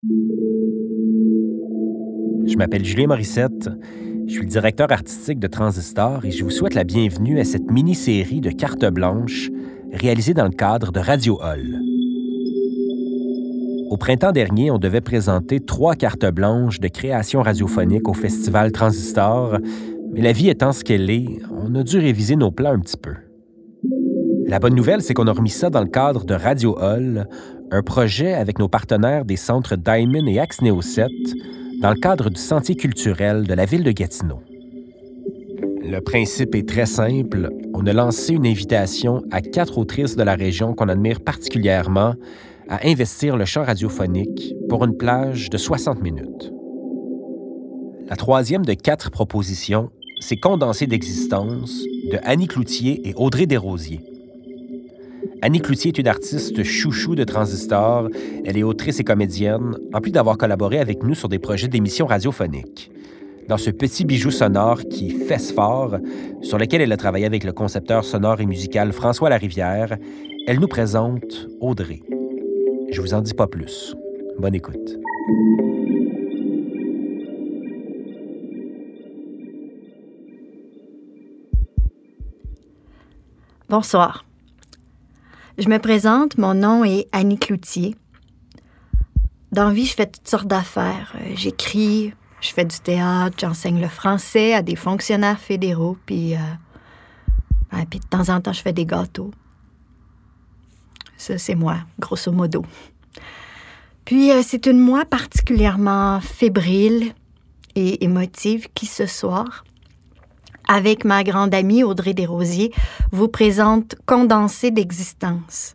Je m'appelle Julien Morissette. Je suis le directeur artistique de Transistor et je vous souhaite la bienvenue à cette mini-série de cartes blanches réalisée dans le cadre de Radio Hall. Au printemps dernier, on devait présenter trois cartes blanches de création radiophonique au festival Transistor, mais la vie étant ce qu'elle est, on a dû réviser nos plans un petit peu. La bonne nouvelle, c'est qu'on a remis ça dans le cadre de Radio Hall, un projet avec nos partenaires des centres Diamond et Axe Neo 7, dans le cadre du Sentier culturel de la ville de Gatineau. Le principe est très simple. On a lancé une invitation à quatre autrices de la région qu'on admire particulièrement à investir le chant radiophonique pour une plage de 60 minutes. La troisième de quatre propositions, c'est Condensé d'existence de Annie Cloutier et Audrey Desrosiers. Annie Cloutier est une artiste chouchou de Transistor. Elle est autrice et comédienne, en plus d'avoir collaboré avec nous sur des projets d'émissions radiophoniques. Dans ce petit bijou sonore qui fesse fort, sur lequel elle a travaillé avec le concepteur sonore et musical François Larivière, elle nous présente Audrey. Je vous en dis pas plus. Bonne écoute. Bonsoir. Je me présente, mon nom est Annie Cloutier. Dans vie, je fais toutes sortes d'affaires. Euh, j'écris, je fais du théâtre, j'enseigne le français à des fonctionnaires fédéraux, puis, euh, puis de temps en temps, je fais des gâteaux. Ça, c'est moi, grosso modo. Puis, euh, c'est une moi particulièrement fébrile et émotive qui, ce soir, avec ma grande amie Audrey Desrosiers, vous présente Condensé d'existence.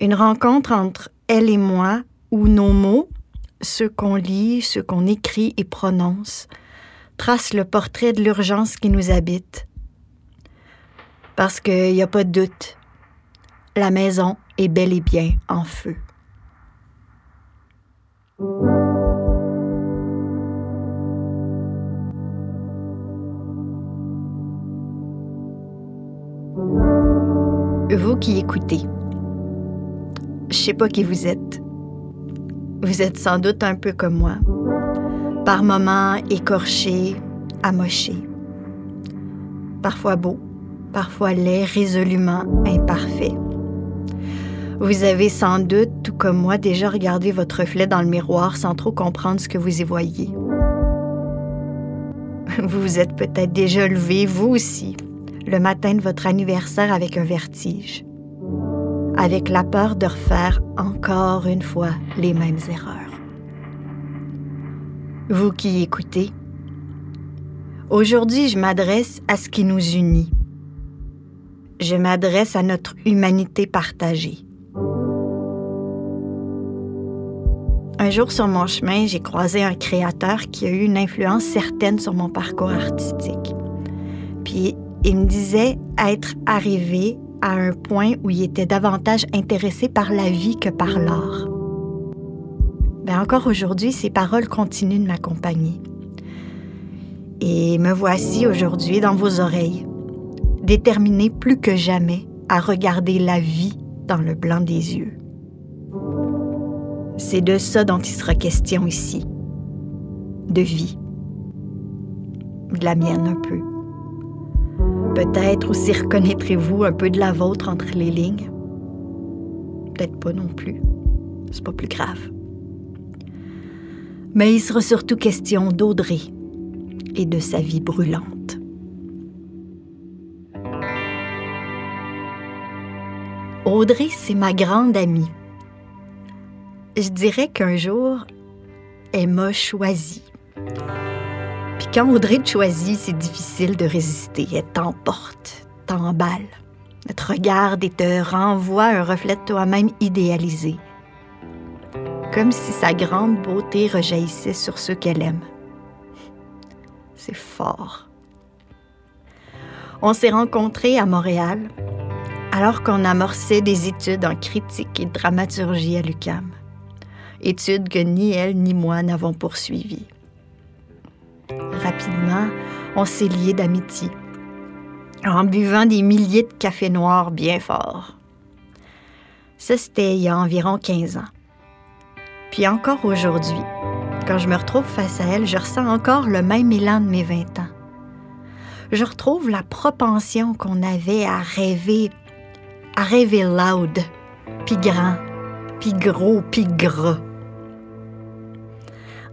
Une rencontre entre elle et moi où nos mots, ceux qu'on lit, ceux qu'on écrit et prononce, tracent le portrait de l'urgence qui nous habite. Parce qu'il n'y a pas de doute, la maison est bel et bien en feu. Vous qui écoutez, je sais pas qui vous êtes. Vous êtes sans doute un peu comme moi, par moments écorché, amoché, parfois beau, parfois laid, résolument imparfait. Vous avez sans doute, tout comme moi, déjà regardé votre reflet dans le miroir sans trop comprendre ce que vous y voyez. Vous vous êtes peut-être déjà levé, vous aussi, le matin de votre anniversaire avec un vertige, avec la peur de refaire encore une fois les mêmes erreurs. Vous qui écoutez, aujourd'hui je m'adresse à ce qui nous unit. Je m'adresse à notre humanité partagée. Un jour sur mon chemin, j'ai croisé un créateur qui a eu une influence certaine sur mon parcours artistique. Il me disait être arrivé à un point où il était davantage intéressé par la vie que par l'art. Ben encore aujourd'hui, ces paroles continuent de m'accompagner. Et me voici aujourd'hui dans vos oreilles, déterminé plus que jamais à regarder la vie dans le blanc des yeux. C'est de ça dont il sera question ici. De vie. De la mienne un peu. Peut-être aussi reconnaîtrez-vous un peu de la vôtre entre les lignes? Peut-être pas non plus. C'est pas plus grave. Mais il sera surtout question d'Audrey et de sa vie brûlante. Audrey, c'est ma grande amie. Je dirais qu'un jour, elle m'a choisi. Puis quand Audrey te choisit, c'est difficile de résister. Elle t'emporte, t'emballe. Elle te regarde et te renvoie un reflet de toi-même idéalisé. Comme si sa grande beauté rejaillissait sur ceux qu'elle aime. C'est fort. On s'est rencontrés à Montréal alors qu'on amorçait des études en critique et dramaturgie à l'UCAM. Études que ni elle ni moi n'avons poursuivies. Rapidement, on s'est liés d'amitié, en buvant des milliers de cafés noirs bien forts. Ça, c'était il y a environ 15 ans. Puis encore aujourd'hui, quand je me retrouve face à elle, je ressens encore le même élan de mes 20 ans. Je retrouve la propension qu'on avait à rêver, à rêver loud, puis grand, puis gros, puis gras.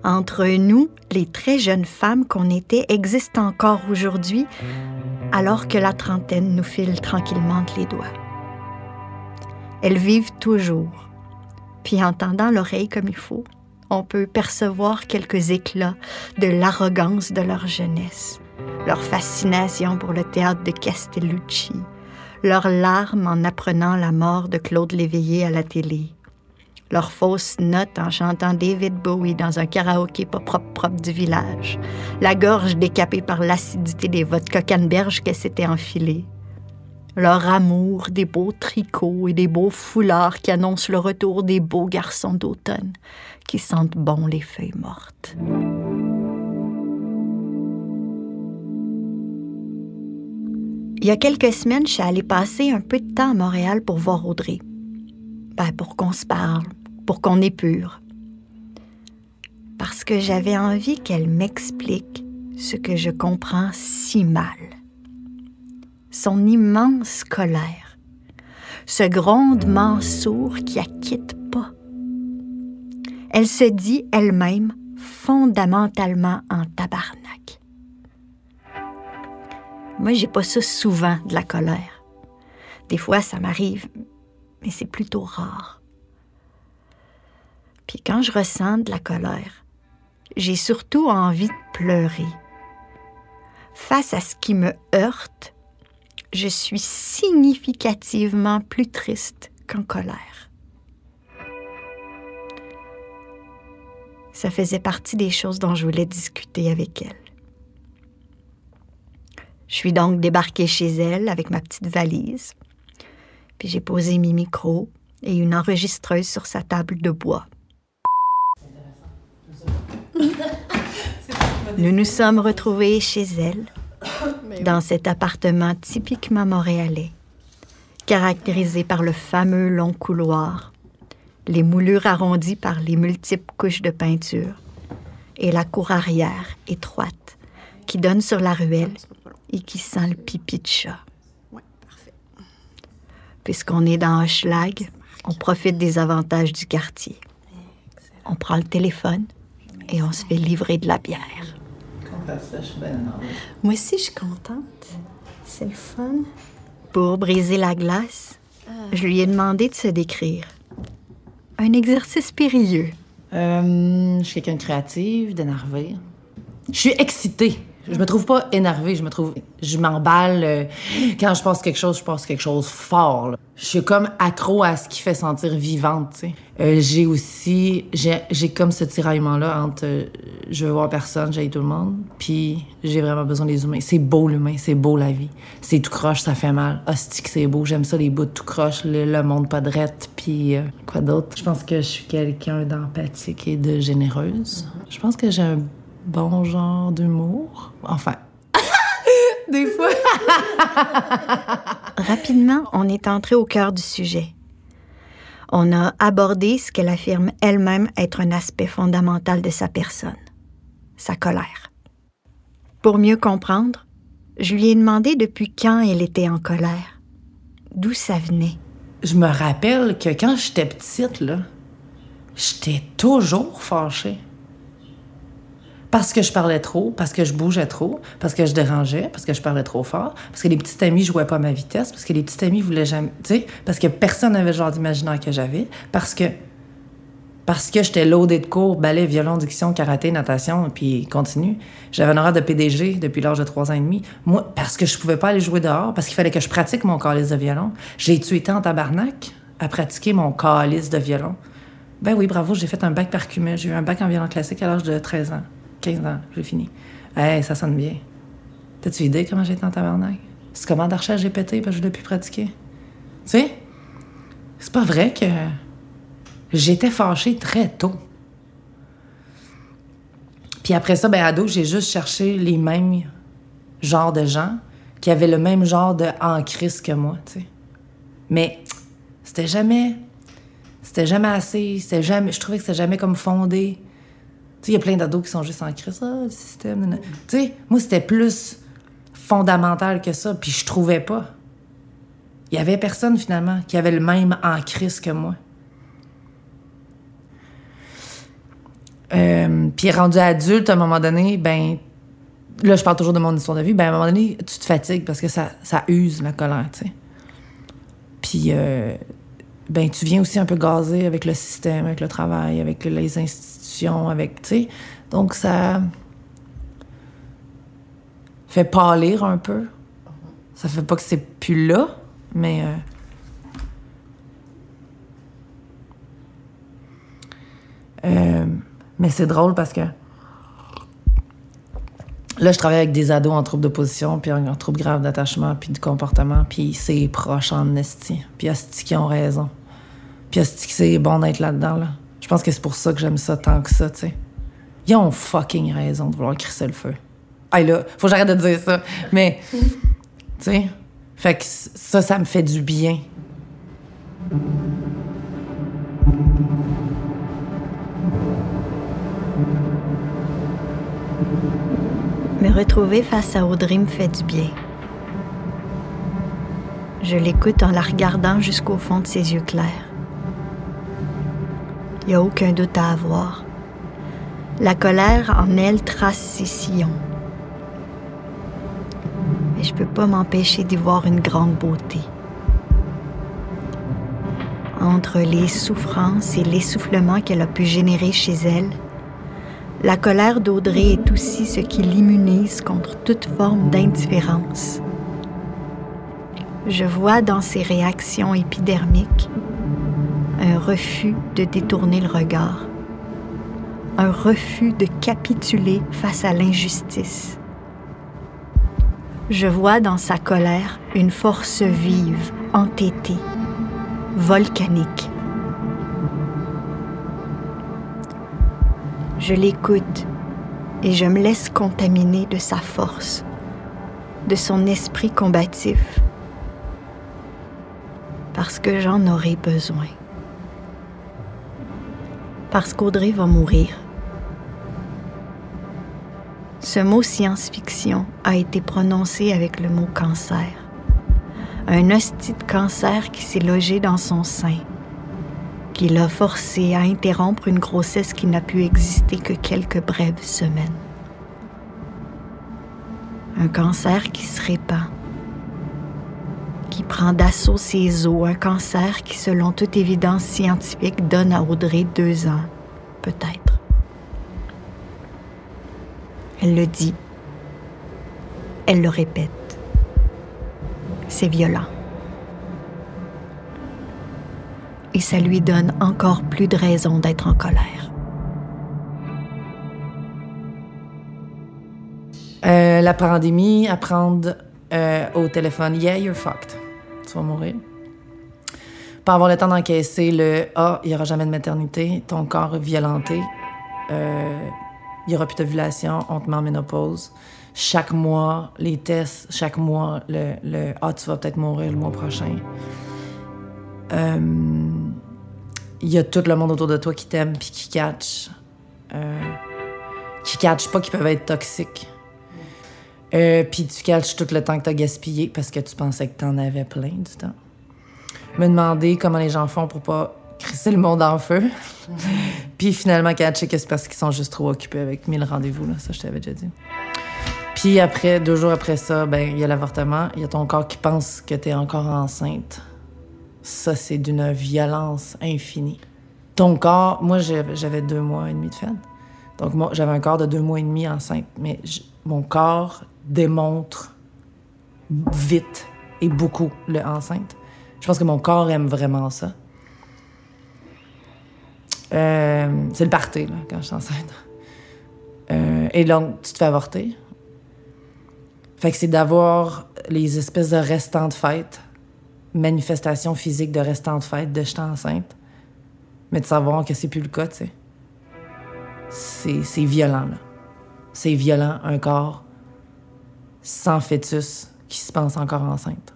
Entre nous, les très jeunes femmes qu'on était existent encore aujourd'hui, alors que la trentaine nous file tranquillement les doigts. Elles vivent toujours, puis en tendant l'oreille comme il faut, on peut percevoir quelques éclats de l'arrogance de leur jeunesse, leur fascination pour le théâtre de Castellucci, leurs larmes en apprenant la mort de Claude Léveillé à la télé, leurs fausses notes en chantant David Bowie dans un karaoké pas propre du village, la gorge décapée par l'acidité des vodka canneberge qu'elle s'était enfilée, leur amour des beaux tricots et des beaux foulards qui annoncent le retour des beaux garçons d'automne qui sentent bon les feuilles mortes. Il y a quelques semaines, je suis allée passer un peu de temps à Montréal pour voir Audrey. Ben, pour qu'on se parle, pour qu'on épure. Parce que j'avais envie qu'elle m'explique ce que je comprends si mal son immense colère, ce grondement sourd qui acquitte pas. Elle se dit elle-même fondamentalement en tabarnak. Moi, j'ai pas ça souvent de la colère. Des fois, ça m'arrive, mais c'est plutôt rare. Puis quand je ressens de la colère, j'ai surtout envie de pleurer. Face à ce qui me heurte, je suis significativement plus triste qu'en colère. Ça faisait partie des choses dont je voulais discuter avec elle. Je suis donc débarquée chez elle avec ma petite valise, puis j'ai posé mes micros et une enregistreuse sur sa table de bois. Nous nous sommes retrouvés chez elle dans cet appartement typiquement montréalais, caractérisé par le fameux long couloir, les moulures arrondies par les multiples couches de peinture et la cour arrière étroite qui donne sur la ruelle et qui sent le pipi de chat. Puisqu'on est dans Hochelag, on profite des avantages du quartier. On prend le téléphone et on se fait livrer de la bière. Moi aussi, je suis contente. C'est le fun. Pour briser la glace, je lui ai demandé de se décrire. Un exercice périlleux. Euh, je suis quelqu'un de créative, d'énervé. Je suis excitée. Je me trouve pas énervée, je me trouve. Je m'emballe. Euh, quand je pense quelque chose, je pense quelque chose fort. Je suis comme accro à ce qui fait sentir vivante. Euh, j'ai aussi. J'ai comme ce tiraillement-là entre euh, je veux voir personne, j'ai tout le monde, puis j'ai vraiment besoin des humains. C'est beau l'humain, c'est beau la vie. C'est tout croche, ça fait mal. Hostie c'est beau, j'aime ça, les bouts tout croche, le, monde pas de puis quoi d'autre? Je pense que je suis quelqu'un d'empathique et de généreuse. Je pense que j'ai un bon genre d'humour. Enfin, des fois. Rapidement, on est entré au cœur du sujet. On a abordé ce qu'elle affirme elle-même être un aspect fondamental de sa personne, sa colère. Pour mieux comprendre, je lui ai demandé depuis quand elle était en colère, d'où ça venait. Je me rappelle que quand j'étais petite, là, j'étais toujours fâchée parce que je parlais trop, parce que je bougeais trop, parce que je dérangeais, parce que je parlais trop fort, parce que les petites amies jouaient pas à ma vitesse, parce que les petites amies voulaient jamais, tu sais, parce que personne n'avait le genre d'imaginaire que j'avais, parce que parce que j'étais loadée de cours, ballet, violon, diction, karaté, natation, puis continue. J'avais un horaire de PDG depuis l'âge de trois ans et demi. Moi, parce que je pouvais pas aller jouer dehors, parce qu'il fallait que je pratique mon calice de violon. J'ai-tu été en tabarnak à pratiquer mon calice de violon? Ben oui, bravo, j'ai fait un bac par. J'ai eu un bac en violon classique à l'âge de 13 ans. 15 ans, j'ai fini. Hey, ça sonne bien. T'as-tu idée comment été en tabarnak? C'est comment d'archer j'ai pété parce que je l'ai plus pratiquer. Tu sais? C'est pas vrai que j'étais fâchée très tôt. Puis après ça, ben ado, j'ai juste cherché les mêmes genres de gens qui avaient le même genre de en crise que moi, tu sais. Mais c'était jamais C'était jamais assez. C'était jamais, je trouvais que c'était jamais comme fondé. Il y a plein d'ados qui sont juste en crise. Ah, le système. Tu moi, c'était plus fondamental que ça. Puis je trouvais pas. Il y avait personne, finalement, qui avait le même en que moi. Euh, puis rendu adulte, à un moment donné, ben là, je parle toujours de mon histoire de vie, ben à un moment donné, tu te fatigues parce que ça, ça use la colère, tu. Puis, euh, ben, tu viens aussi un peu gazer avec le système, avec le travail, avec les institutions, avec, tu sais. Donc, ça fait pâlir un peu. Ça fait pas que c'est plus là, mais. Euh, euh, mais c'est drôle parce que Là, je travaille avec des ados en trouble d'opposition, puis en, trouble grave d'attachement, puis de comportement, puis c'est proche en esti. Puis esti qui ont raison. Puis esti que c'est bon d'être là-dedans, là. Je pense que c'est pour ça que j'aime ça tant que ça, tu sais. Ils ont fucking raison de vouloir crisser le feu. Ah là, faut que j'arrête de dire ça. Mais, tu sais, fait que ça, ça me fait du bien. Me retrouver face à Audrey me fait du bien. Je l'écoute en la regardant jusqu'au fond de ses yeux clairs. A aucun doute à avoir. La colère en elle trace ses sillons. Mais je ne peux pas m'empêcher d'y voir une grande beauté. Entre les souffrances et l'essoufflement qu'elle a pu générer chez elle, la colère d'Audrey est aussi ce qui l'immunise contre toute forme d'indifférence. Je vois dans ses réactions épidermiques un refus de détourner le regard, un refus de capituler face à l'injustice. Je vois dans sa colère une force vive, entêtée, volcanique. Je l'écoute et je me laisse contaminer de sa force, de son esprit combatif, parce que j'en aurai besoin. Parce qu'Audrey va mourir. Ce mot science-fiction a été prononcé avec le mot cancer. Un hostie de cancer qui s'est logé dans son sein qui l'a forcé à interrompre une grossesse qui n'a pu exister que quelques brèves semaines. Un cancer qui se répand, prend d'assaut ses os, un cancer qui, selon toute évidence scientifique, donne à Audrey deux ans, peut-être. Elle le dit, elle le répète. C'est violent. et ça lui donne encore plus de raisons d'être en colère. Euh, la pandémie, apprendre euh, au téléphone, yeah, you're fucked. Tu vas mourir. Pas avoir le temps d'encaisser le Ah, il n'y aura jamais de maternité, ton corps est violenté, euh, il n'y aura plus d'ovulation, on te met en ménopause. Chaque mois, les tests, chaque mois, le, le Ah, tu vas peut-être mourir le mois prochain. Euh, il y a tout le monde autour de toi qui t'aime puis qui catch. Euh, qui catch pas, qui peuvent être toxiques. Euh, puis tu catches tout le temps que t'as gaspillé parce que tu pensais que t'en avais plein du temps. Me demander comment les gens font pour pas crisser le monde en feu. puis finalement catcher que c'est parce qu'ils sont juste trop occupés avec mille rendez-vous, là. Ça, je t'avais déjà dit. Puis après, deux jours après ça, ben il y a l'avortement. Il y a ton corps qui pense que t'es encore enceinte ça, c'est d'une violence infinie. Ton corps, moi, j'avais deux mois et demi de fête. Donc, moi, j'avais un corps de deux mois et demi enceinte. Mais mon corps démontre vite et beaucoup le enceinte. Je pense que mon corps aime vraiment ça. Euh, c'est le party, quand je suis enceinte. Euh, et donc, tu te fais avorter. Fait que c'est d'avoir les espèces de restants de fête manifestation physique de restant de fête, de j'étais enceinte. Mais de savoir que c'est plus le cas, tu sais. C'est violent, là. C'est violent, un corps sans fœtus qui se pense encore enceinte.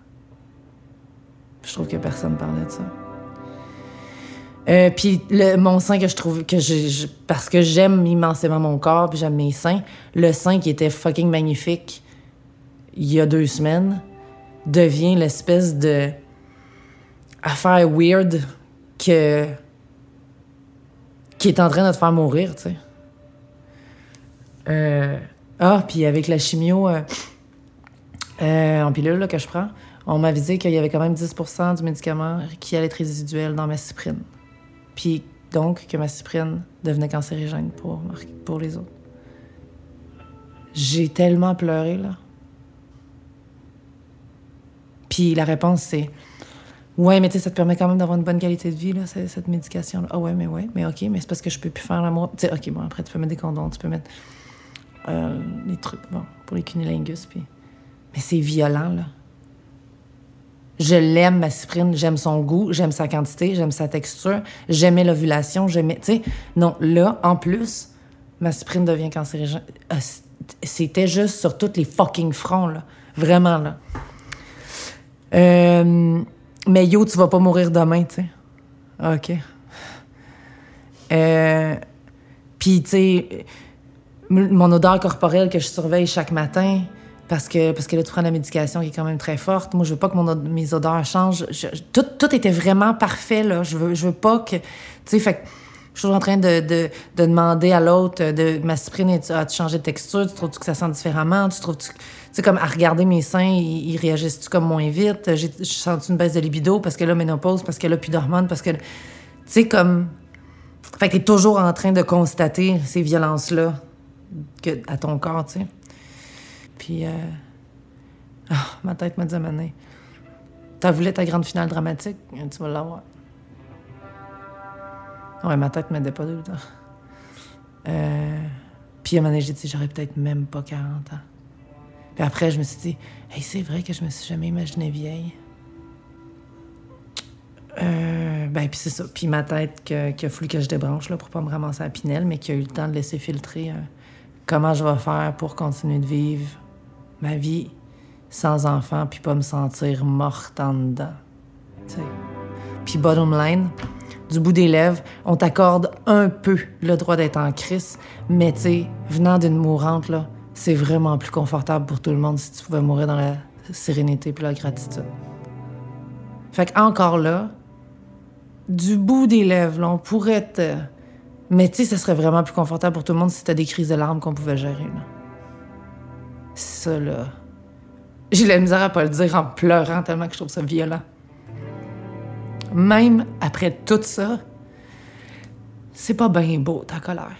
Je trouve que personne parlait de ça. Euh, puis le, mon sein que je trouve que je, parce que j'aime immensément mon corps puis j'aime mes seins, le sein qui était fucking magnifique il y a deux semaines devient l'espèce de affaire weird que qui est en train de te faire mourir, tu sais. Euh, ah, puis avec la chimio euh, euh, en pilule là, que je prends, on m'a avisé qu'il y avait quand même 10% du médicament qui allait être résiduel dans ma cyprine. Puis donc que ma cyprine devenait cancérigène pour, pour les autres. J'ai tellement pleuré, là. Puis la réponse, c'est Ouais, mais tu sais, ça te permet quand même d'avoir une bonne qualité de vie, là, cette médication-là. Ah ouais, mais ouais, mais OK, mais c'est parce que je peux plus faire l'amour. Tu sais, OK, bon, après, tu peux mettre des condoms, tu peux mettre euh, des trucs, bon, pour les cunilingus, puis... Mais c'est violent, là. Je l'aime, ma cyprine, j'aime son goût, j'aime sa quantité, j'aime sa texture, j'aimais l'ovulation, j'aimais... Tu sais, non, là, en plus, ma cyprine devient cancérigène. Euh, c'était juste sur tous les fucking fronts, là. Vraiment, là. Euh... Mais yo, tu vas pas mourir demain, tu sais. OK. Euh, Puis, tu sais, mon odeur corporelle que je surveille chaque matin, parce que, parce que là, tu prends la médication qui est quand même très forte. Moi, je veux pas que mon, mes odeurs changent. tout, tout, était vraiment parfait, là. Je veux, je veux pas que. Tu sais, fait je suis toujours en train de, de, de demander à l'autre de ma cyprine, as-tu changé de texture? Tu trouves -tu que ça sent différemment? Tu trouves -tu sais, comme à regarder mes seins, ils, réagissent-tu comme moins vite? J'ai senti une baisse de libido parce que là, ménopause, parce que là, plus d'hormones, parce que. Tu sais, comme. Fait que t'es toujours en train de constater ces violences-là à ton corps, tu sais. Puis. Euh... Oh, ma tête m'a dit à T'as voulu ta grande finale dramatique? Tu vas l'avoir. Ouais, ma tête m'aidait pas de euh... Puis à un moment j'ai dit, j'aurais peut-être même pas 40 ans. Puis après, je me suis dit, hey, c'est vrai que je me suis jamais imaginée vieille. Euh, ben, puis c'est ça. Puis ma tête qui a fallu que je débranche là, pour pas me ramasser à Pinel, mais qui a eu le temps de laisser filtrer euh, comment je vais faire pour continuer de vivre ma vie sans enfant, puis pas me sentir morte en dedans. T'sais. Puis bottom line, du bout des lèvres, on t'accorde un peu le droit d'être en crise, mais tu sais, venant d'une mourante, là, c'est vraiment plus confortable pour tout le monde si tu pouvais mourir dans la sérénité puis la gratitude. Fait qu'encore là, du bout des lèvres, on pourrait te... Mais tu sais, ce serait vraiment plus confortable pour tout le monde si c'était des crises de larmes qu'on pouvait gérer. Là. Ça, là... J'ai la misère à pas le dire en pleurant tellement que je trouve ça violent. Même après tout ça, c'est pas bien beau, ta colère.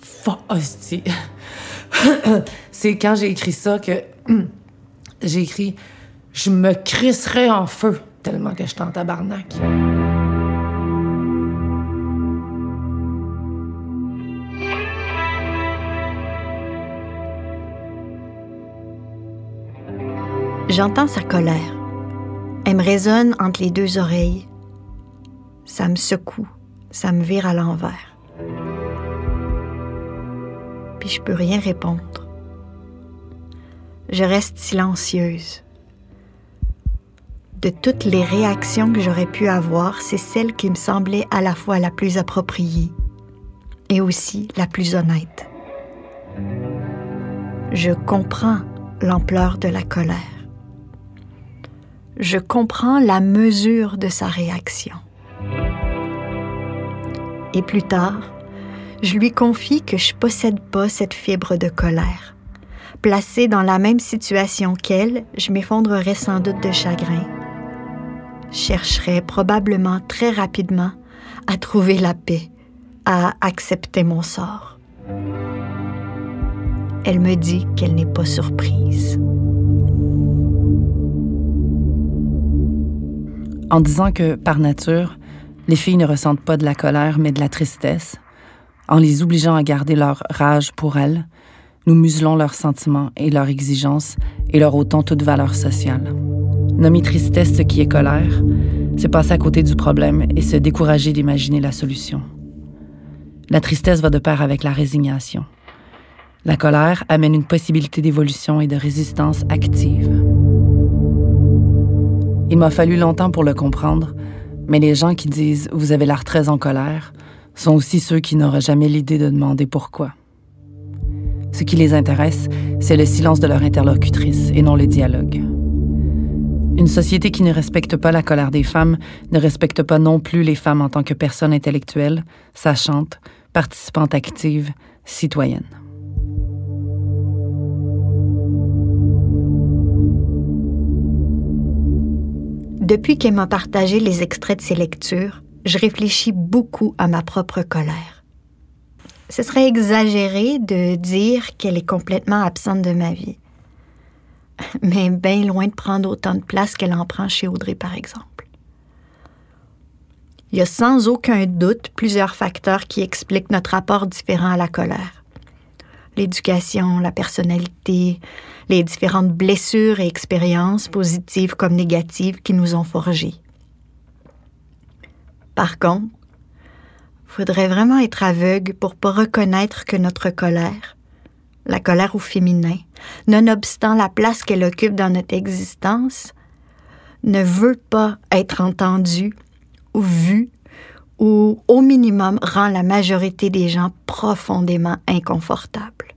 Fuck, c'est quand j'ai écrit ça que j'ai écrit Je me crisserais en feu tellement que je suis en tabarnak. J'entends sa colère. Elle me résonne entre les deux oreilles. Ça me secoue, ça me vire à l'envers puis je peux rien répondre. Je reste silencieuse. De toutes les réactions que j'aurais pu avoir, c'est celle qui me semblait à la fois la plus appropriée et aussi la plus honnête. Je comprends l'ampleur de la colère. Je comprends la mesure de sa réaction. Et plus tard, je lui confie que je possède pas cette fibre de colère. Placée dans la même situation qu'elle, je m'effondrerais sans doute de chagrin. Je chercherais probablement très rapidement à trouver la paix, à accepter mon sort. Elle me dit qu'elle n'est pas surprise. En disant que, par nature, les filles ne ressentent pas de la colère, mais de la tristesse, en les obligeant à garder leur rage pour elles, nous muselons leurs sentiments et leurs exigences et leur ôtons toute valeur sociale. Nommer tristesse ce qui est colère, c'est passer à côté du problème et se décourager d'imaginer la solution. La tristesse va de pair avec la résignation. La colère amène une possibilité d'évolution et de résistance active. Il m'a fallu longtemps pour le comprendre, Mais les gens qui disent Vous avez l'air très en colère sont aussi ceux qui n'auraient jamais l'idée de demander pourquoi. Ce qui les intéresse, c'est le silence de leur interlocutrice et non le dialogue. Une société qui ne respecte pas la colère des femmes ne respecte pas non plus les femmes en tant que personnes intellectuelles, sachantes, participantes actives, citoyennes. Depuis qu'elle m'a partagé les extraits de ses lectures, je réfléchis beaucoup à ma propre colère. Ce serait exagéré de dire qu'elle est complètement absente de ma vie, mais bien loin de prendre autant de place qu'elle en prend chez Audrey, par exemple. Il y a sans aucun doute plusieurs facteurs qui expliquent notre rapport différent à la colère. L'éducation, la personnalité, les différentes blessures et expériences, positives comme négatives, qui nous ont forgés. Par contre, faudrait vraiment être aveugle pour pas reconnaître que notre colère, la colère au féminin, nonobstant la place qu'elle occupe dans notre existence, ne veut pas être entendue ou vue ou au minimum rend la majorité des gens profondément inconfortables.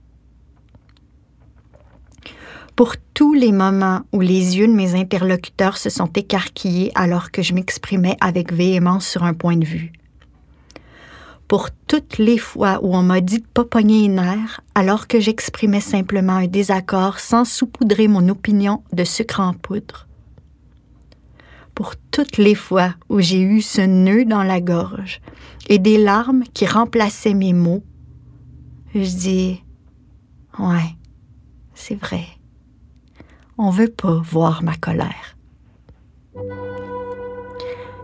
Pour tous les moments où les yeux de mes interlocuteurs se sont écarquillés alors que je m'exprimais avec véhémence sur un point de vue, pour toutes les fois où on m'a dit de pas pogner nerfs alors que j'exprimais simplement un désaccord sans saupoudrer mon opinion de sucre en poudre. Pour toutes les fois où j'ai eu ce nœud dans la gorge et des larmes qui remplaçaient mes mots, je dis Ouais, c'est vrai. On veut pas voir ma colère.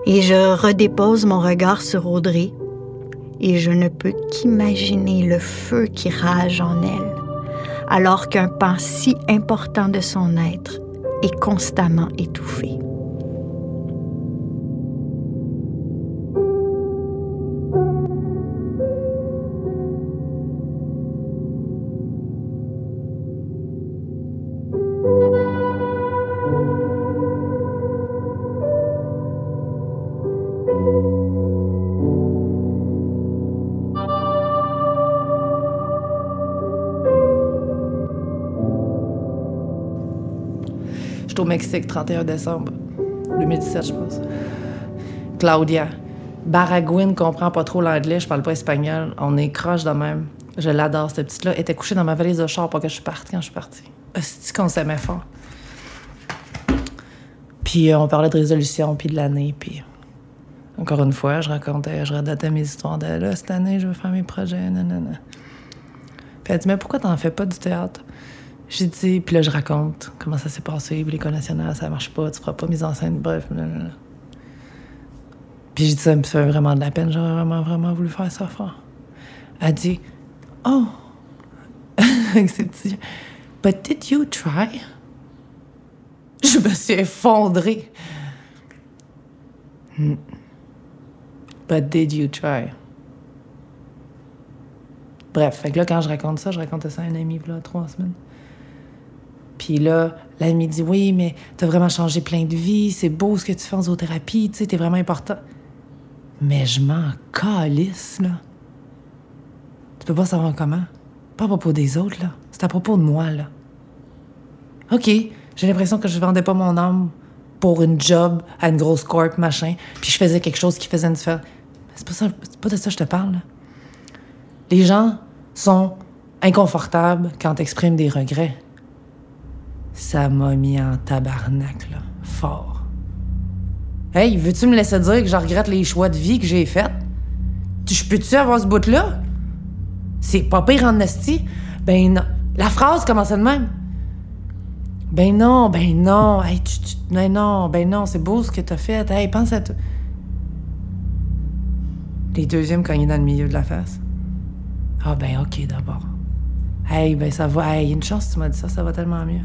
Et je redépose mon regard sur Audrey et je ne peux qu'imaginer le feu qui rage en elle, alors qu'un pan si important de son être est constamment étouffé. Mexique, 31 décembre 2017, je pense. Claudia. Baragouine comprend pas trop l'anglais, je parle pas espagnol. On est croche de même. Je l'adore, cette petite-là. Elle était couchée dans ma valise de char pour que je suis partie quand je suis partie. C'est qu'on s'aimait fort. Puis euh, on parlait de résolution, puis de l'année, puis... Encore une fois, je racontais, je redatais mes histoires de là, cette année, je veux faire mes projets, nanana. Puis elle dit, mais pourquoi t'en fais pas du théâtre? J'ai dit, puis là, je raconte comment ça s'est passé, l'école nationale, ça marche pas, tu feras pas mise en scène, bref. Puis j'ai dit, ça me fait vraiment de la peine, j'aurais vraiment, vraiment voulu faire ça fort. Elle dit, oh, avec ses But did you try? Je me suis effondrée. Hmm. But did you try? Bref, fait que là, quand je raconte ça, je racontais ça à un ami, là, trois semaines. Puis là, l'ami dit Oui, mais t'as vraiment changé plein de vies, c'est beau ce que tu fais en zoothérapie, tu sais, t'es vraiment important. Mais je m'en calisse, là. Tu peux pas savoir comment. Pas à propos des autres, là. C'est à propos de moi, là. OK, j'ai l'impression que je vendais pas mon âme pour une job à une grosse corp, machin, puis je faisais quelque chose qui faisait une différence. C'est pas, ça, c'est pas de ça que je te parle, là. Les gens sont inconfortables quand t'exprimes des regrets ça m'a mis en tabarnak, là, fort. Hey, veux-tu me laisser dire que je regrette les choix de vie que j'ai faits? Je peux-tu avoir ce bout-là? C'est pas pire en nasty? Ben non. La phrase commençait de même. Ben non, ben non. Hey, tu, ben non, ben non, c'est beau ce que t'as fait. Hey, pense à tout. Les deuxièmes cognés dans le milieu de la face. Ah ben ok d'abord. Hey, ben ça va. Hey, une chance tu m'as dit ça, ça va tellement mieux.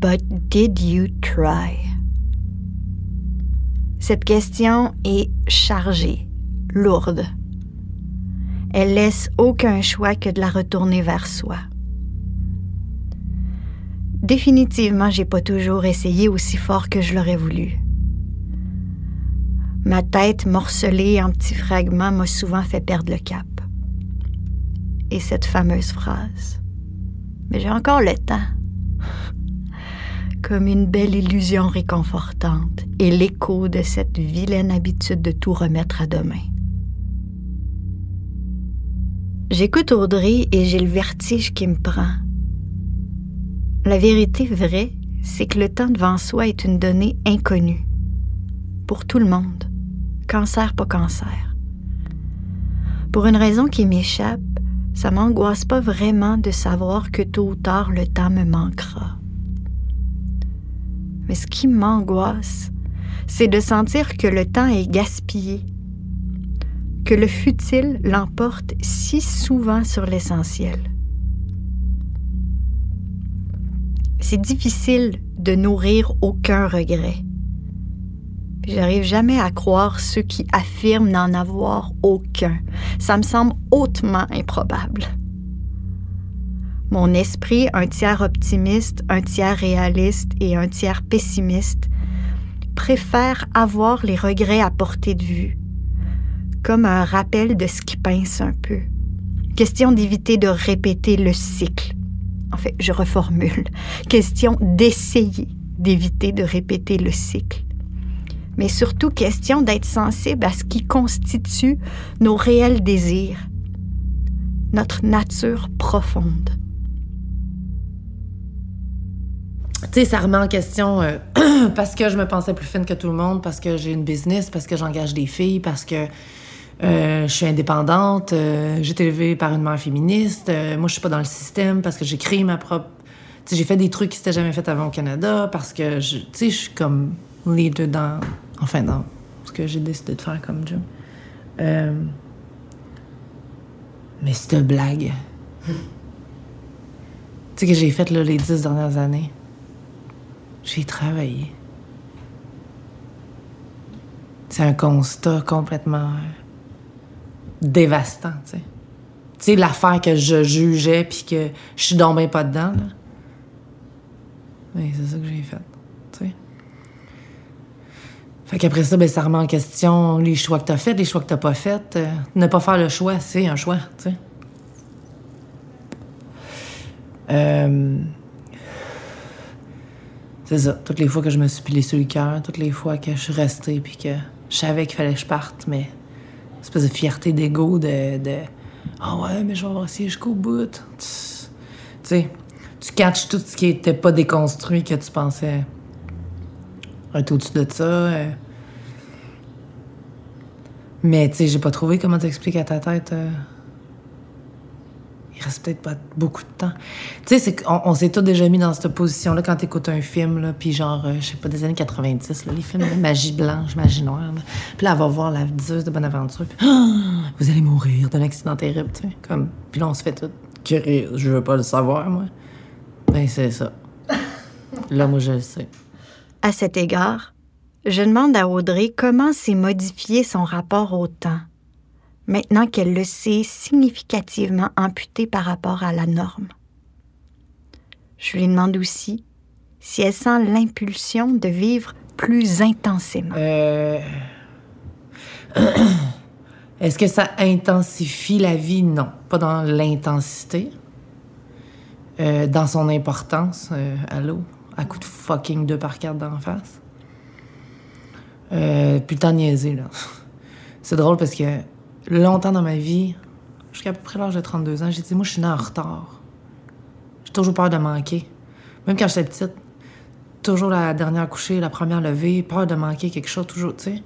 But did you try? Cette question est chargée, lourde. elle laisse aucun choix que de la retourner vers soi. Définitivement, j'ai pas toujours essayé aussi fort que je l'aurais voulu. Ma tête morcelée en petits fragments m'a souvent fait perdre le cap. Et cette fameuse phrase. Mais j'ai encore le temps. Comme une belle illusion réconfortante et l'écho de cette vilaine habitude de tout remettre à demain. J'écoute Audrey et j'ai le vertige qui me prend. La vérité vraie, c'est que le temps devant soi est une donnée inconnue. Pour tout le monde. Cancer, pas cancer. Pour une raison qui m'échappe, ça m'angoisse pas vraiment de savoir que tôt ou tard le temps me manquera. Mais ce qui m'angoisse, c'est de sentir que le temps est gaspillé, que le futile l'emporte si souvent sur l'essentiel. C'est difficile de nourrir aucun regret. j'arrive jamais à croire ceux qui affirment n'en avoir aucun. Ça me semble hautement improbable. Mon esprit, un tiers optimiste, un tiers réaliste et un tiers pessimiste, préfère avoir les regrets à portée de vue, comme un rappel de ce qui pince un peu. Question d'éviter de répéter le cycle. En fait, je reformule. Question d'essayer d'éviter de répéter le cycle. Mais surtout question d'être sensible à ce qui constitue nos réels désirs, notre nature profonde. Tu sais, ça remet en question euh, parce que je me pensais plus fine que tout le monde, parce que j'ai une business, parce que j'engage des filles, parce que euh, je suis indépendante, euh, j'ai été élevée par une mère féministe, moi je suis pas dans le système parce que j'ai créé ma propre... Tu sais, j'ai fait des trucs qui s'étaient jamais fait avant au Canada parce que, tu je suis comme leader dans... Enfin, dans ce que j'ai décidé de faire comme job. mais cette blague... tu sais, que j'ai fait là, les dix dernières années, j'ai travaillé. C'est un constat complètement dévastant, tu sais. Tu sais, l'affaire que je jugeais puis que je suis donc pas dedans, là. C'est ça que j'ai fait, tu sais. Fait qu'après ça, ben, ça remet en question les choix que t'as faits, les choix que t'as pas faits. Euh, ne pas faire le choix, c'est un choix, tu sais. Euh... C'est ça. Toutes les fois que je me suis pilé sur le cœur, toutes les fois que je suis restée puis que je savais qu'il fallait que je parte, mais espèce de fierté d'ego de, Ah ouais, mais je vais voir si jusqu'au bout. Tu sais, tu catches tout ce qui était pas déconstruit que tu pensais être au-dessus de ça. Euh. Mais tu sais, j'ai pas trouvé comment t'expliquer à ta tête. Euh il reste peut-être pas beaucoup de temps. Tu sais, c'est on, s'est tous déjà mis dans cette position-là quand t'écoutes un film, là, puis genre, euh, je sais pas, des années 90, là, les films magie blanche, magie noire. Puis là, elle va voir la diseuse de Bonaventure, puis ah, vous allez mourir d'un accident terrible, tu sais. Comme, puis là, on se fait tout je veux pas le savoir, moi. Ben, c'est ça. là, moi, je le sais. À cet égard, je demande à Audrey comment s'est modifié son rapport au temps maintenant qu'elle le sait significativement amputé par rapport à la norme. Je lui demande aussi si elle sent l'impulsion de vivre plus intensément. Euh... Est-ce que ça intensifie la vie? Non, pas dans l'intensité. Euh, dans son importance, euh, allô, à coup de fucking deux par quatre d'en face. Euh, putain niaiser, là. C'est drôle parce que longtemps dans ma vie, jusqu'à peu près l'âge de 32 ans, j'ai dit, moi, je suis née en retard. J'ai toujours peur de manquer. Même quand j'étais petite, toujours la dernière couchée, la première levée, peur de manquer quelque chose, toujours, tu sais.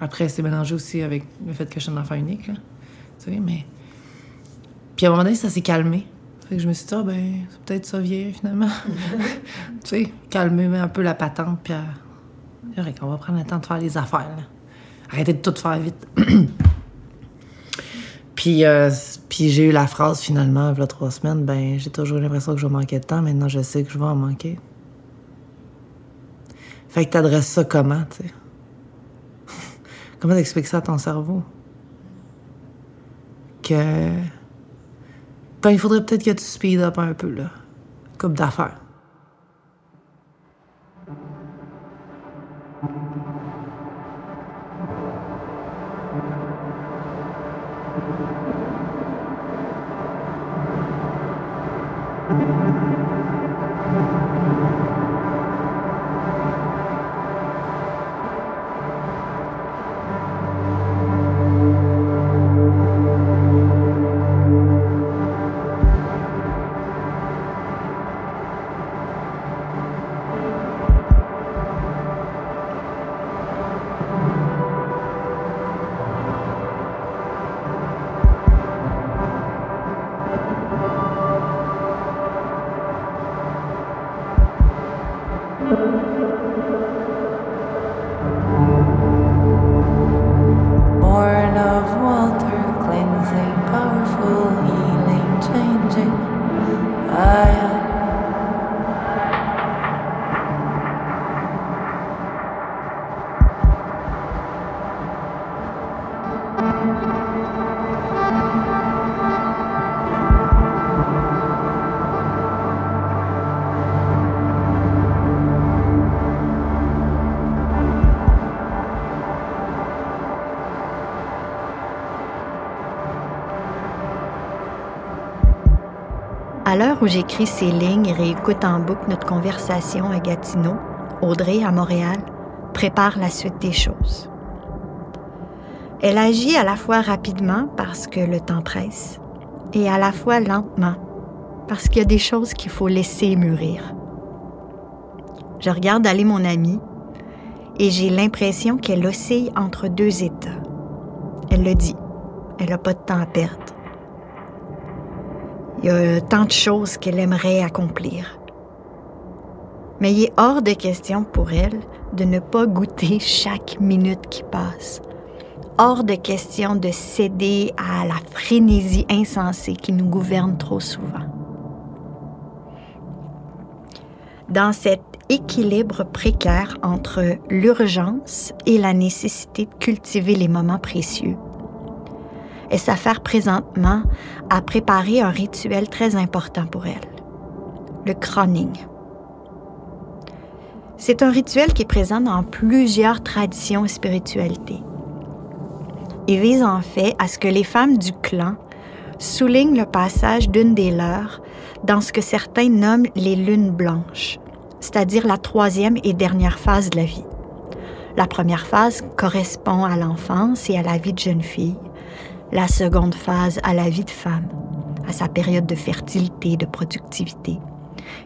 Après, c'est mélangé aussi avec le fait que je suis un enfant unique, là. Tu sais, mais. Puis à un moment donné, ça s'est calmé. Fait que je me suis dit, ah, ben, c'est peut-être ça vieille, finalement. tu sais, calmer un peu la patente, puis. Euh... on va prendre le temps de faire les affaires, là. Arrêtez de tout faire vite. Puis, euh, puis j'ai eu la phrase finalement, il y a trois semaines, ben j'ai toujours l'impression que je vais manquer de temps, maintenant je sais que je vais en manquer. Fait que t'adresses ça comment, tu sais? comment t'expliques ça à ton cerveau? que. Ben, il faudrait peut-être que tu speed up un peu, là. Coupe d'affaires. où j'écris ces lignes et réécoute en boucle notre conversation à Gatineau, Audrey, à Montréal, prépare la suite des choses. Elle agit à la fois rapidement parce que le temps presse et à la fois lentement parce qu'il y a des choses qu'il faut laisser mûrir. Je regarde aller mon amie et j'ai l'impression qu'elle oscille entre deux états. Elle le dit, elle n'a pas de temps à perdre. Il y a tant de choses qu'elle aimerait accomplir. Mais il est hors de question pour elle de ne pas goûter chaque minute qui passe. Hors de question de céder à la frénésie insensée qui nous gouverne trop souvent. Dans cet équilibre précaire entre l'urgence et la nécessité de cultiver les moments précieux, elle s'affaire présentement à préparer un rituel très important pour elle, le croning. C'est un rituel qui est présent dans plusieurs traditions et spiritualités. Il vise en fait à ce que les femmes du clan soulignent le passage d'une des leurs dans ce que certains nomment les lunes blanches, c'est-à-dire la troisième et dernière phase de la vie. La première phase correspond à l'enfance et à la vie de jeune fille la seconde phase à la vie de femme, à sa période de fertilité de productivité.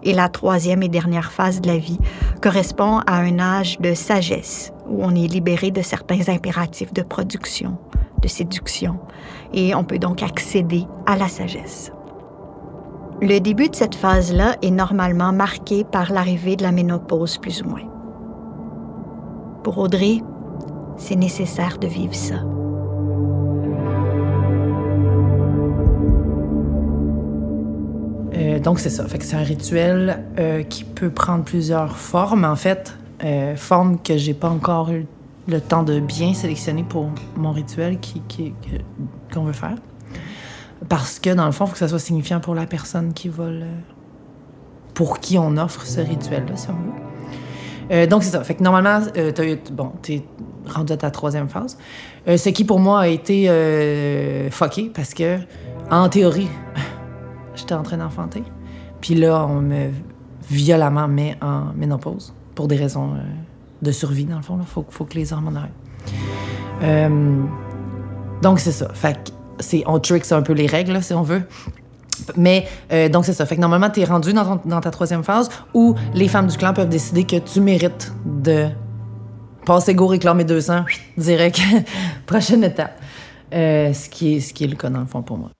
Et la troisième et dernière phase de la vie correspond à un âge de sagesse, où on est libéré de certains impératifs de production, de séduction, et on peut donc accéder à la sagesse. Le début de cette phase-là est normalement marqué par l'arrivée de la ménopause, plus ou moins. Pour Audrey, c'est nécessaire de vivre ça. Donc, c'est ça. Fait que c'est un rituel euh, qui peut prendre plusieurs formes, en fait. Euh, formes que j'ai pas encore eu le temps de bien sélectionner pour mon rituel qu'on veut faire. Parce que, dans le fond, il faut que ça soit signifiant pour la personne qui va pour qui on offre ce rituel-là, si on veut. Euh, donc, c'est ça. Fait que normalement, euh, eu- bon, t'es rendu à ta troisième phase. Ce qui, pour moi, a été fucké parce que, en théorie, j'étais en train d'enfanter. Puis là, on me violemment met en ménopause pour des raisons euh, de survie, dans le fond. Il faut, faut que les hormones arrêtent. Euh, donc, c'est ça. Fait c'est, on tricks un peu les règles, si on veut. Mais euh, donc, c'est ça. Fait que normalement, tu es rendu dans ta troisième phase où les femmes du clan peuvent décider que tu mérites de passer go réclamer 200 direct. Prochaine étape. Euh, ce, qui est, ce qui est le cas, dans le fond, pour moi.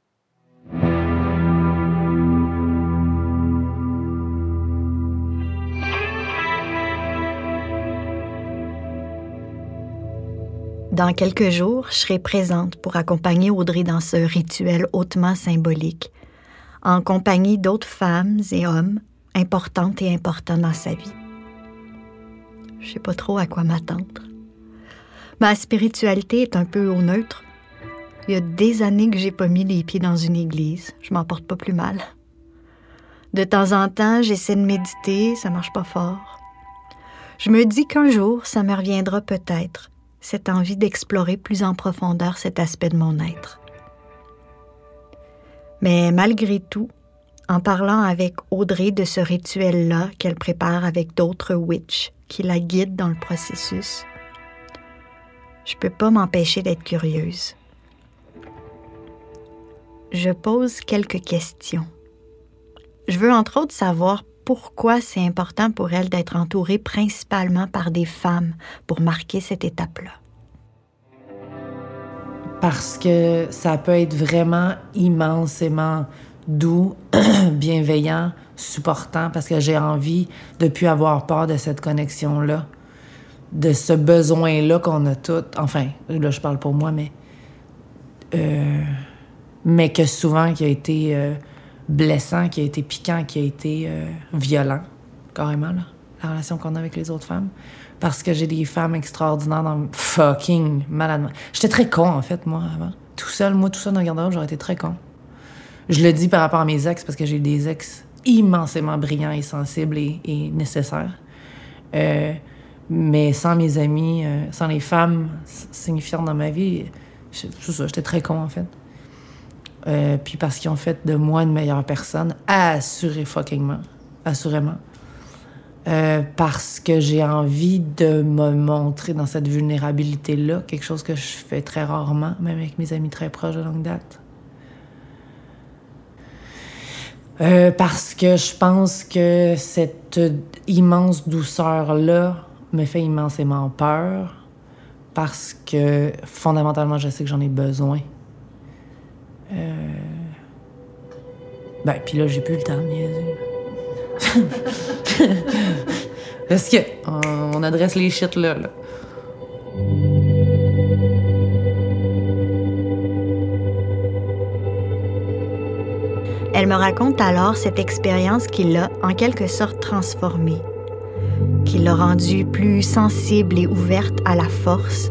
Dans quelques jours, je serai présente pour accompagner Audrey dans ce rituel hautement symbolique, en compagnie d'autres femmes et hommes importantes et importants dans sa vie. Je sais pas trop à quoi m'attendre. Ma spiritualité est un peu au neutre. Il y a des années que j'ai pas mis les pieds dans une église. Je m'en porte pas plus mal. De temps en temps, j'essaie de méditer, ça marche pas fort. Je me dis qu'un jour, ça me reviendra peut-être, cette envie d'explorer plus en profondeur cet aspect de mon être. Mais malgré tout, en parlant avec Audrey de ce rituel-là qu'elle prépare avec d'autres witches qui la guident dans le processus, je peux pas m'empêcher d'être curieuse. Je pose quelques questions. Je veux entre autres savoir pourquoi c'est important pour elle d'être entourée principalement par des femmes pour marquer cette étape-là? Parce que ça peut être vraiment immensément doux, bienveillant, supportant, parce que j'ai envie de plus avoir peur de cette connexion-là, de ce besoin-là qu'on a toutes. Enfin, là, je parle pour moi, mais. Euh, mais que souvent, qui a été euh, blessant, qui a été piquant, qui a été euh, violent, carrément, là, la relation qu'on a avec les autres femmes. Parce que j'ai des femmes extraordinaires dans fucking malade. J'étais très con, en fait, moi, avant. Tout seul, moi, tout seul dans le garde-robe, j'aurais été très con. Je le dis par rapport à mes ex parce que j'ai des ex immensément brillants et sensibles et, nécessaires. Euh, mais sans mes amis, euh, sans les femmes signifiantes dans ma vie, j'étais très con en fait. Euh, puis parce qu'ils ont fait de moi une meilleure personne, assuré fuckingment, assurément. parce que j'ai envie de me montrer dans cette vulnérabilité-là, quelque chose que je fais très rarement, même avec mes amis très proches de longue date. Euh, parce que je pense que cette immense douceur-là me fait immensément peur. Parce que fondamentalement, je sais que j'en ai besoin. Euh... Ben, puis là, j'ai plus le temps de niaiser. parce que on adresse les shit là. là. Elle me raconte alors cette expérience qui l'a en quelque sorte transformée, qui l'a rendue plus sensible et ouverte à la force,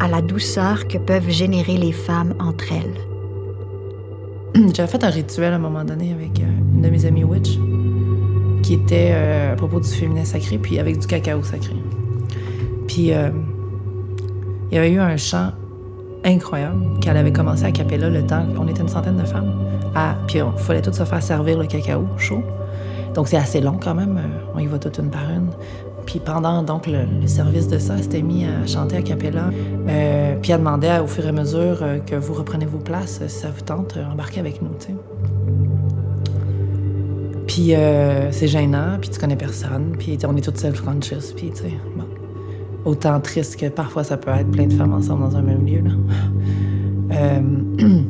à la douceur que peuvent générer les femmes entre elles. J'avais fait un rituel à un moment donné avec euh, une de mes amies witch qui était euh, à propos du féminin sacré, puis avec du cacao sacré. Puis euh, il y avait eu un chant incroyable qu'elle avait commencé à Capella le temps. On était une centaine de femmes. Puis il fallait tout se faire servir le cacao chaud. Donc c'est assez long quand même. On y va toute une par une. Puis pendant donc le, service de ça, elle s'était mis à chanter à Capella. Euh, puis elle demandait au fur et à mesure euh, que vous reprenez vos places, si ça vous tente, embarquez avec nous, tu sais. Puis c'est gênant, puis tu connais personne, puis on est toutes self-conscious, puis tu sais, autant triste que parfois ça peut être plein de femmes ensemble dans un même lieu. Euh,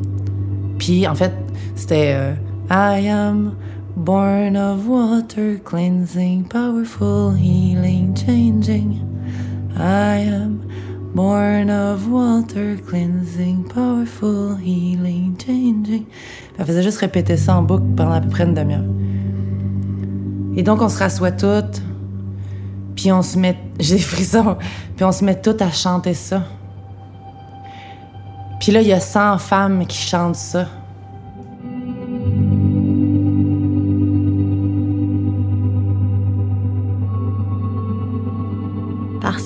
puis en fait, c'était euh, I am born of water cleansing, powerful, healing, changing. I am born of water cleansing, powerful, healing, changing. elle faisait juste répéter ça en boucle pendant à peu près une demi-heure. Et donc on se rassoit toutes puis on se met, j'ai des frissons, puis on se met toutes à chanter ça. Puis là, il y a 100 femmes qui chantent ça.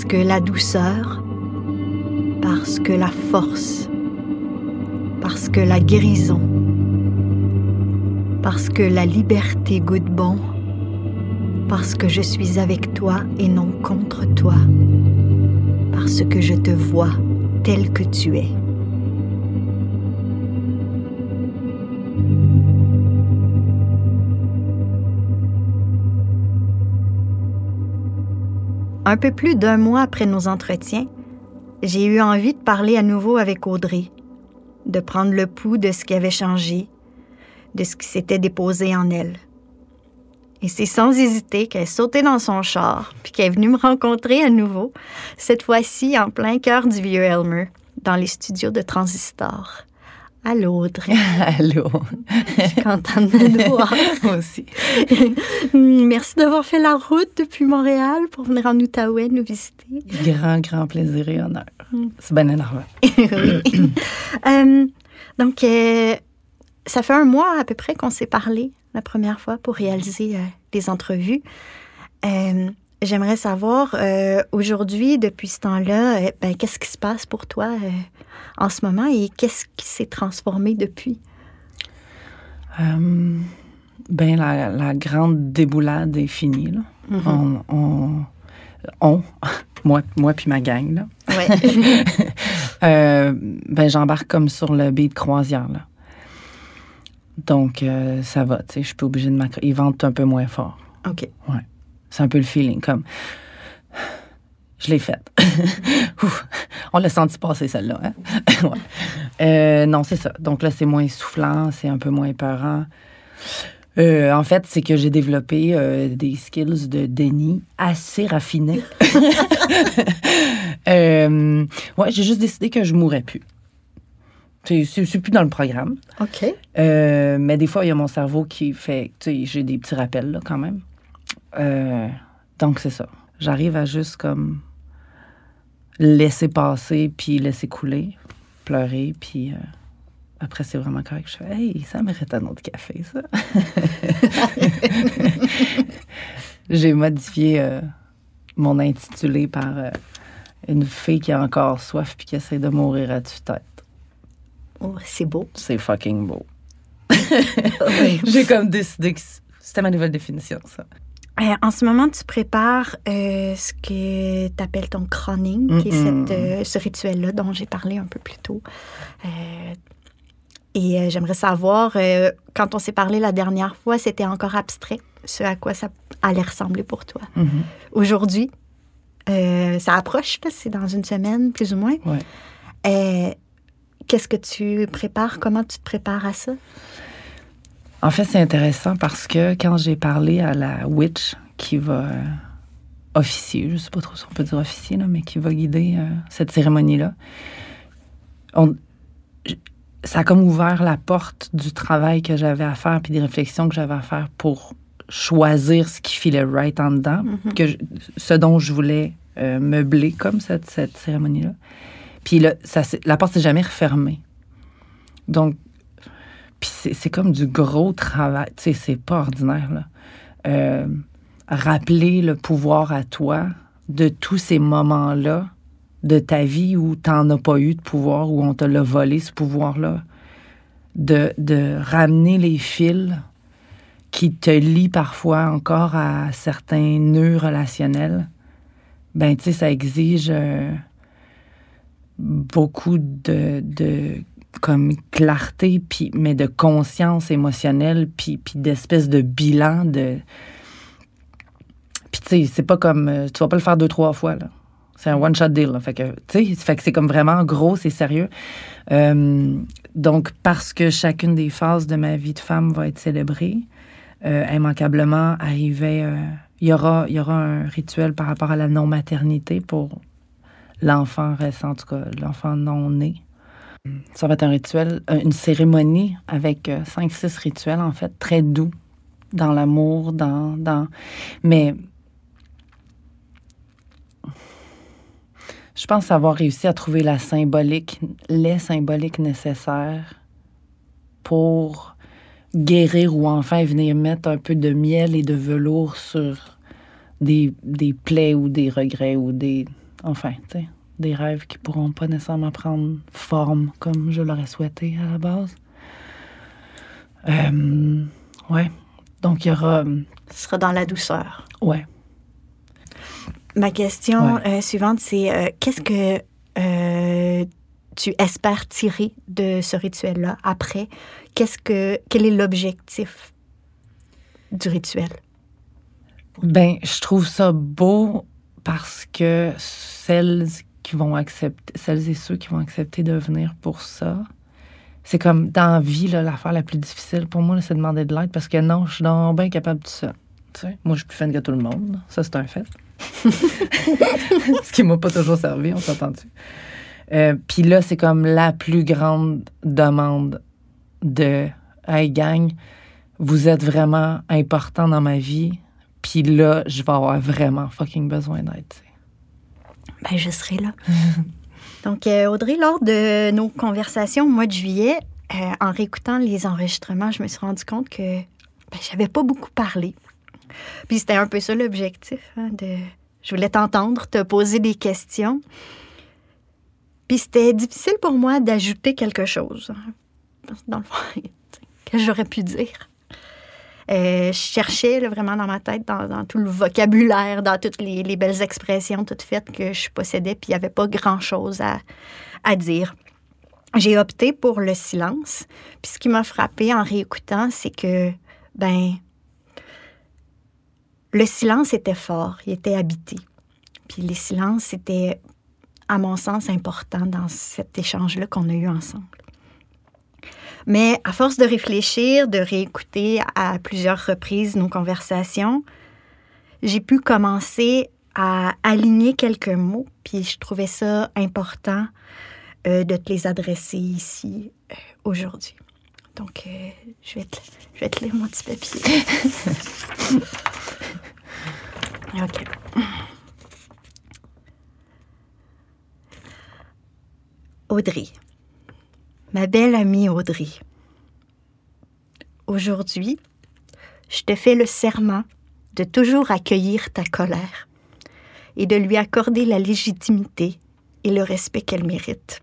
Que la douceur, parce que la force, parce que la guérison, parce que la liberté goûte bon, parce que je suis avec toi et non contre toi, parce que je te vois tel que tu es. Un peu plus d'un mois après nos entretiens, j'ai eu envie de parler à nouveau avec Audrey, de prendre le pouls de ce qui avait changé, de ce qui s'était déposé en elle. Et c'est sans hésiter qu'elle sautée dans son char, puis qu'elle est venue me rencontrer à nouveau, cette fois-ci en plein cœur du vieux Elmer, dans les studios de Transistor, Allô, Audrey. Allô. Je suis contente de te voir. Moi aussi. Merci d'avoir fait la route depuis Montréal pour venir en Outaouais nous visiter. Grand, grand plaisir et honneur. C'est bien oui. Euh, donc, euh, ça fait un mois à peu près qu'on s'est parlé la première fois pour réaliser euh, des entrevues. J'aimerais savoir, aujourd'hui, depuis ce temps-là, ben, qu'est-ce qui se passe pour toi en ce moment et qu'est-ce qui s'est transformé depuis? Euh, ben, la, la grande déboulade est finie. Là. Mhm. On, on, on, moi, moi puis ma gang, là. Ouais. Euh, ben, j'embarque comme sur le de croisière, là. Donc, euh, ça va, tu sais, je suis pas obligée de m'accrocher. Ils vendent un peu moins fort. OK. C'est un peu le feeling, comme... Je l'ai faite. On l'a senti passer, celle-là. Hein? Ouais. Euh, non, c'est ça. Donc là, c'est moins essoufflant, c'est un peu moins épeurant. Euh, en fait, c'est que j'ai développé euh, des skills de déni assez raffinés. Euh, ouais, j'ai juste décidé que je mourrais plus. C'est- plus dans le programme. OK. Mais des fois, il y a mon cerveau qui fait. Tu sais, j'ai des petits rappels, là, quand même. Donc, c'est ça. J'arrive à juste, comme, laisser passer, puis laisser couler, pleurer, puis euh, après, c'est vraiment correct. Je fais, hey, ça mérite un autre café, ça. j'ai modifié euh, mon intitulé par euh, une fille qui a encore soif, puis qui essaie de mourir à tue-tête. Oh, c'est beau. C'est fucking beau. J'ai comme décidé que c'était ma nouvelle définition, ça. Euh, en ce moment, tu prépares euh, ce que tu appelles ton crowning, qui est cette, euh, ce rituel-là dont j'ai parlé un peu plus tôt. Et j'aimerais savoir, quand on s'est parlé la dernière fois, c'était encore abstrait, ce à quoi ça allait ressembler pour toi. Aujourd'hui, euh, ça approche, c'est dans une semaine, plus ou moins. Ouais. Qu'est-ce que tu prépares? Comment tu te prépares à ça? En fait, c'est intéressant parce que quand j'ai parlé à la witch qui va euh, officier, je sais pas trop si on peut dire officier, là, mais qui va guider euh, cette cérémonie-là, on- ça a comme ouvert la porte du travail que j'avais à faire puis des réflexions que j'avais à faire pour choisir ce qui filait right en dedans, que je- ce dont je voulais euh, meubler comme cette, cette cérémonie-là. Puis là, ça, la porte s'est jamais refermée. Donc, puis c'est comme du gros travail. Tu sais, c'est pas ordinaire, là. Euh, rappeler le pouvoir à toi de tous ces moments-là de ta vie où t'en as pas eu de pouvoir, où on te l'a volé, ce pouvoir-là. De, de ramener les fils qui te lient parfois encore à certains nœuds relationnels. Ben, tu sais, ça exige euh, beaucoup de comme clarté, puis, mais de conscience émotionnelle, puis, puis d'espèce de bilan de... Puis tu sais, c'est pas comme... euh, Tu vas pas le faire deux, trois fois, là. C'est un one-shot deal, là. Fait que, tu sais, c'est comme vraiment gros, c'est sérieux. Euh, donc, parce que chacune des phases de ma vie de femme va être célébrée, euh, immanquablement, arrivait... il y aura, il y aura un rituel par rapport à la non-maternité pour l'enfant récent, en tout cas, l'enfant non né. Ça va être un rituel, euh, une cérémonie avec euh, cinq, six rituels, en fait, très doux, dans l'amour, dans, dans... Mais je pense avoir réussi à trouver la symbolique, les symboliques nécessaires pour guérir ou enfin venir mettre un peu de miel et de velours sur des, des plaies ou des regrets ou des... Enfin, tu sais, des rêves qui pourront pas nécessairement prendre forme comme je l'aurais souhaité à la base. Euh, ouais. Donc, il y aura... Ce sera dans la douceur. Ouais. Ma question Ouais. euh, suivante, c'est euh, qu'est-ce que euh, tu espères tirer de ce rituel-là après? Qu'est-ce que, quel est l'objectif du rituel? Ben, je trouve ça beau parce que celles qui vont accepter, celles et ceux qui vont accepter de venir pour ça, c'est comme dans la vie, l'affaire la plus difficile pour moi, c'est de demander de l'aide parce que non, je suis donc bien capable de ça. Tu sais, moi, je suis plus fan que tout le monde. Ça, c'est un fait. Ce qui m'a pas toujours servi, on s'entend-tu? Euh, Puis là, c'est comme la plus grande demande de Hey, gang, vous êtes vraiment important dans ma vie. Puis là, je vais avoir vraiment fucking besoin d'aide. Ben, je serai là. Donc, euh, Audrey, lors de nos conversations au mois de juillet, euh, en réécoutant les enregistrements, je me suis rendu compte que ben, j'avais pas beaucoup parlé. Puis c'était un peu ça l'objectif. hein, de... Je voulais t'entendre, te poser des questions. Puis c'était difficile pour moi d'ajouter quelque chose. hein, Dans le fond, que j'aurais pu dire. Euh, je cherchais vraiment dans ma tête, dans, tout le vocabulaire, dans toutes les, les belles expressions toutes faites que je possédais, puis il n'y avait pas grand-chose à, à dire. J'ai opté pour le silence. Puis ce qui m'a frappé en réécoutant, c'est que, ben, le silence était fort, il était habité. Puis les silences étaient, à mon sens, importants dans cet échange-là qu'on a eu ensemble. Mais à force de réfléchir, de réécouter à plusieurs reprises nos conversations, j'ai pu commencer à aligner quelques mots, puis je trouvais ça important euh, de te les adresser ici euh, aujourd'hui. Donc, euh, je, vais te, je vais te lire mon petit papier. OK. Audrey. Ma belle amie Audrey. Aujourd'hui, je te fais le serment de toujours accueillir ta colère et de lui accorder la légitimité et le respect qu'elle mérite.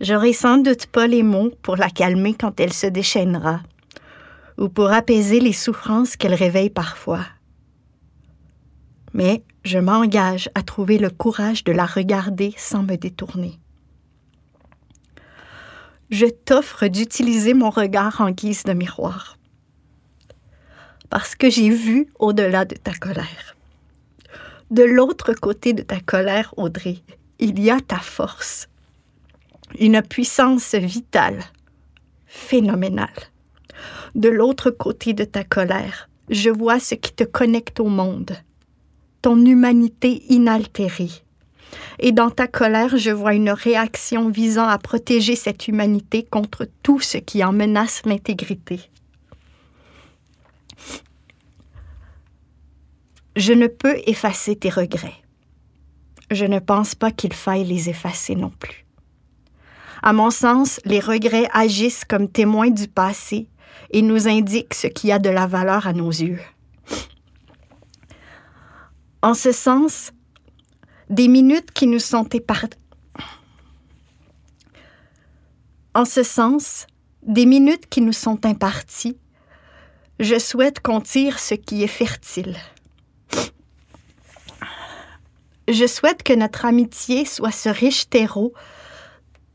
J'aurai sans doute pas les mots pour la calmer quand elle se déchaînera ou pour apaiser les souffrances qu'elle réveille parfois. Mais je m'engage à trouver le courage de la regarder sans me détourner. Je t'offre d'utiliser mon regard en guise de miroir. Parce que j'ai vu au-delà de ta colère. De l'autre côté de ta colère, Audrey, il y a ta force. Une puissance vitale, phénoménale. De l'autre côté de ta colère, je vois ce qui te connecte au monde, ton humanité inaltérée. Et dans ta colère, je vois une réaction visant à protéger cette humanité contre tout ce qui en menace l'intégrité. Je ne peux effacer tes regrets. Je ne pense pas qu'il faille les effacer non plus. À mon sens, les regrets agissent comme témoins du passé et nous indiquent ce qui a de la valeur à nos yeux. En ce sens, des minutes qui nous sont épargnées. En ce sens, des minutes qui nous sont imparties, je souhaite qu'on tire ce qui est fertile. Je souhaite que notre amitié soit ce riche terreau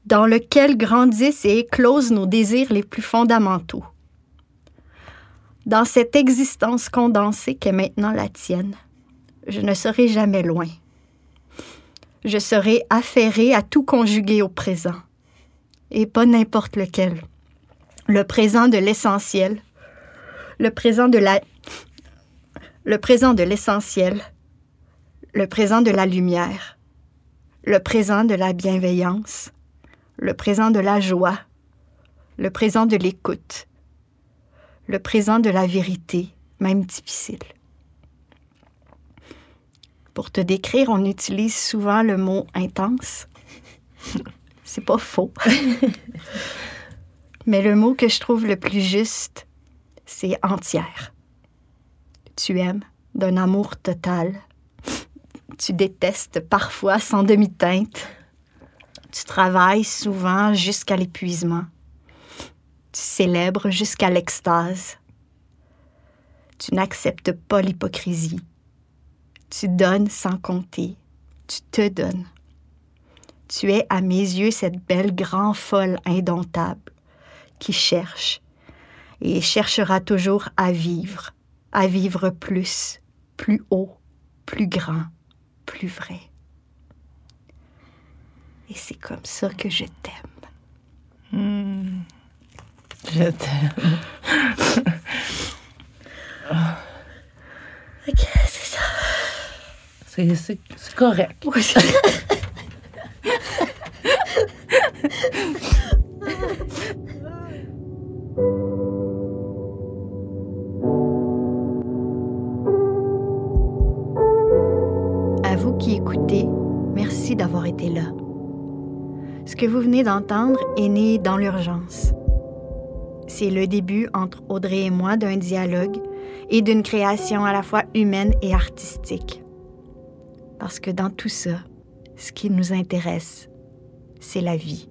dans lequel grandissent et éclosent nos désirs les plus fondamentaux. Dans cette existence condensée qu'est maintenant la tienne, je ne serai jamais loin. Je serai affairée à tout conjuguer au présent, et pas n'importe lequel. Le présent de l'essentiel, le présent de la le présent de l'essentiel, le présent de la lumière, le présent de la bienveillance, le présent de la joie, le présent de l'écoute, le présent de la vérité, même difficile. Pour te décrire, on utilise souvent le mot intense. C'est pas faux. Mais le mot que je trouve le plus juste, c'est entière. Tu aimes d'un amour total. Tu détestes parfois sans demi-teinte. Tu travailles souvent jusqu'à l'épuisement. Tu célèbres jusqu'à l'extase. Tu n'acceptes pas l'hypocrisie. Tu donnes sans compter. Tu te donnes. Tu es à mes yeux cette belle grand folle indomptable qui cherche et cherchera toujours à vivre, à vivre plus, plus haut, plus grand, plus vrai. Et c'est comme ça que je t'aime. Je t'aime. c'est correct. Oui. À vous qui écoutez, merci d'avoir été là. Ce que vous venez d'entendre est né dans l'urgence. C'est le début entre Audrey et moi d'un dialogue et d'une création à la fois humaine et artistique. Parce que dans tout ça, ce qui nous intéresse, c'est la vie.